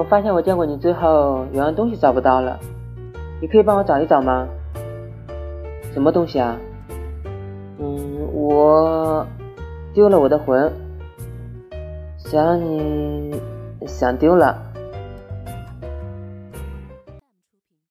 我发现我见过你之后有样东西找不到了你可以帮我找一找吗？什么东西啊？嗯我丢了我的魂想你想丢了。